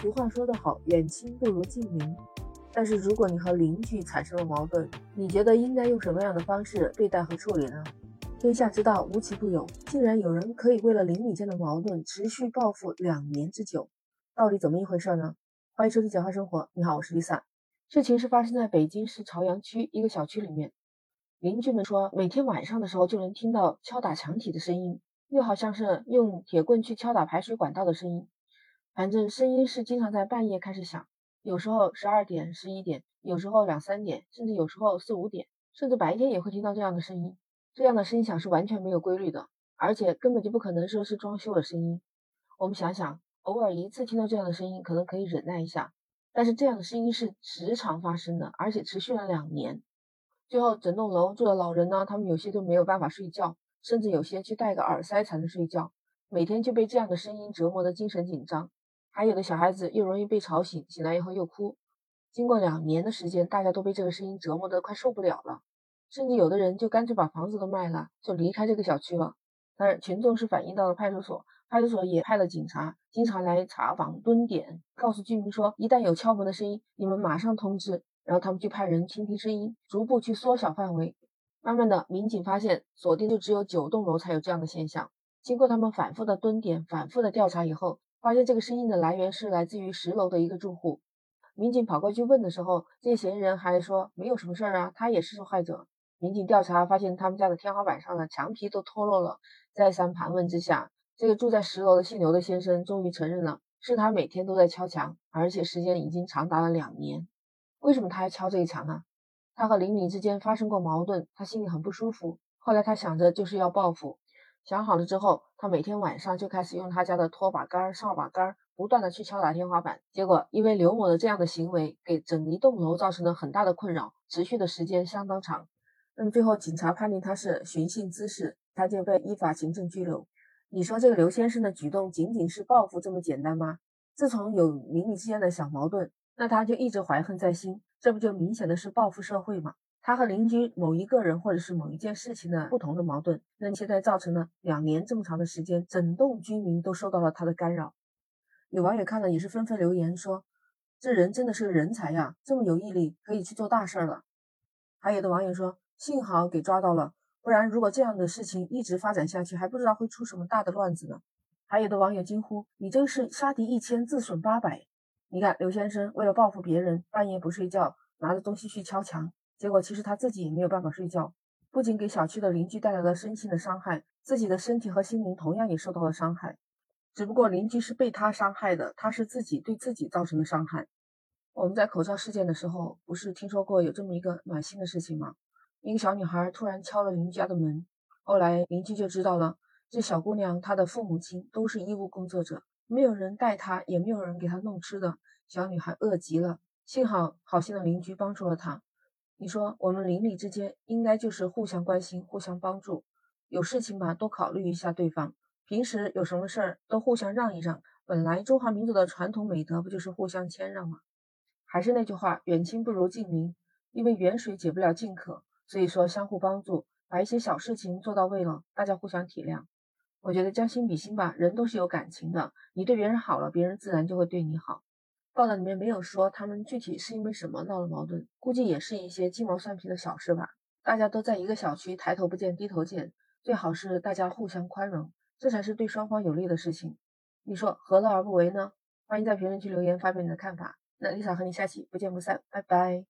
俗话说得好，远亲不如近邻。但是如果你和邻居产生了矛盾，你觉得应该用什么样的方式对待和处理呢？天下之大，无奇不有，竟然有人可以为了邻里间的矛盾持续报复两年之久，到底怎么一回事呢？欢迎收听《简化生活》，你好，我是 Lisa。事情是发生在北京市朝阳区一个小区里面，邻居们说，每天晚上的时候就能听到敲打墙体的声音，又好像是用铁棍去敲打排水管道的声音。反正声音是经常在半夜开始响，有时候十二点、十一点，有时候两三点，甚至有时候四五点，甚至白天也会听到这样的声音。这样的声响是完全没有规律的，而且根本就不可能说是装修的声音。我们想想，偶尔一次听到这样的声音，可能可以忍耐一下，但是这样的声音是时常发生的，而且持续了两年。最后，整栋楼住的老人呢，他们有些都没有办法睡觉，甚至有些去戴个耳塞才能睡觉，每天就被这样的声音折磨的精神紧张。还有的小孩子又容易被吵醒，醒来以后又哭。经过两年的时间，大家都被这个声音折磨得快受不了了，甚至有的人就干脆把房子都卖了，就离开这个小区了。当然，群众是反映到了派出所，派出所也派了警察，经常来查房蹲点，告诉居民说，一旦有敲门的声音，你们马上通知。然后他们就派人倾听声音，逐步去缩小范围。慢慢的，民警发现锁定就只有九栋楼才有这样的现象。经过他们反复的蹲点、反复的调查以后。发现这个声音的来源是来自于十楼的一个住户，民警跑过去问的时候，这些嫌疑人还说没有什么事儿啊，他也是受害者。民警调查发现他们家的天花板上的墙皮都脱落了，再三盘问之下，这个住在十楼的姓刘的先生终于承认了，是他每天都在敲墙，而且时间已经长达了两年。为什么他要敲这个墙呢？他和邻里之间发生过矛盾，他心里很不舒服。后来他想着就是要报复。想好了之后，他每天晚上就开始用他家的拖把杆、扫把杆不断的去敲打天花板。结果，因为刘某的这样的行为，给整一栋楼造成了很大的困扰，持续的时间相当长。那么最后，警察判定他是寻衅滋事，他就被依法行政拘留。你说这个刘先生的举动仅仅是报复这么简单吗？自从有邻里之间的小矛盾，那他就一直怀恨在心，这不就明显的是报复社会吗？他和邻居某一个人或者是某一件事情的不同的矛盾，那现在造成了两年这么长的时间，整栋居民都受到了他的干扰。有网友看了也是纷纷留言说：“这人真的是个人才呀，这么有毅力，可以去做大事了。”还有的网友说：“幸好给抓到了，不然如果这样的事情一直发展下去，还不知道会出什么大的乱子呢。”还有的网友惊呼：“你真是杀敌一千，自损八百！”你看刘先生为了报复别人，半夜不睡觉，拿着东西去敲墙。结果其实他自己也没有办法睡觉，不仅给小区的邻居带来了身心的伤害，自己的身体和心灵同样也受到了伤害。只不过邻居是被他伤害的，他是自己对自己造成的伤害。我们在口罩事件的时候，不是听说过有这么一个暖心的事情吗？一个小女孩突然敲了邻居家的门，后来邻居就知道了，这小姑娘她的父母亲都是医务工作者，没有人带她，也没有人给她弄吃的，小女孩饿极了，幸好好心的邻居帮助了她。你说我们邻里之间应该就是互相关心、互相帮助，有事情吧多考虑一下对方。平时有什么事儿都互相让一让。本来中华民族的传统美德不就是互相谦让吗？还是那句话，远亲不如近邻，因为远水解不了近渴，所以说相互帮助，把一些小事情做到位了，大家互相体谅。我觉得将心比心吧，人都是有感情的，你对别人好了，别人自然就会对你好。报道里面没有说他们具体是因为什么闹了矛盾，估计也是一些鸡毛蒜皮的小事吧。大家都在一个小区，抬头不见低头见，最好是大家互相宽容，这才是对双方有利的事情。你说何乐而不为呢？欢迎在评论区留言发表你的看法。那 Lisa 和你下期不见不散，拜拜。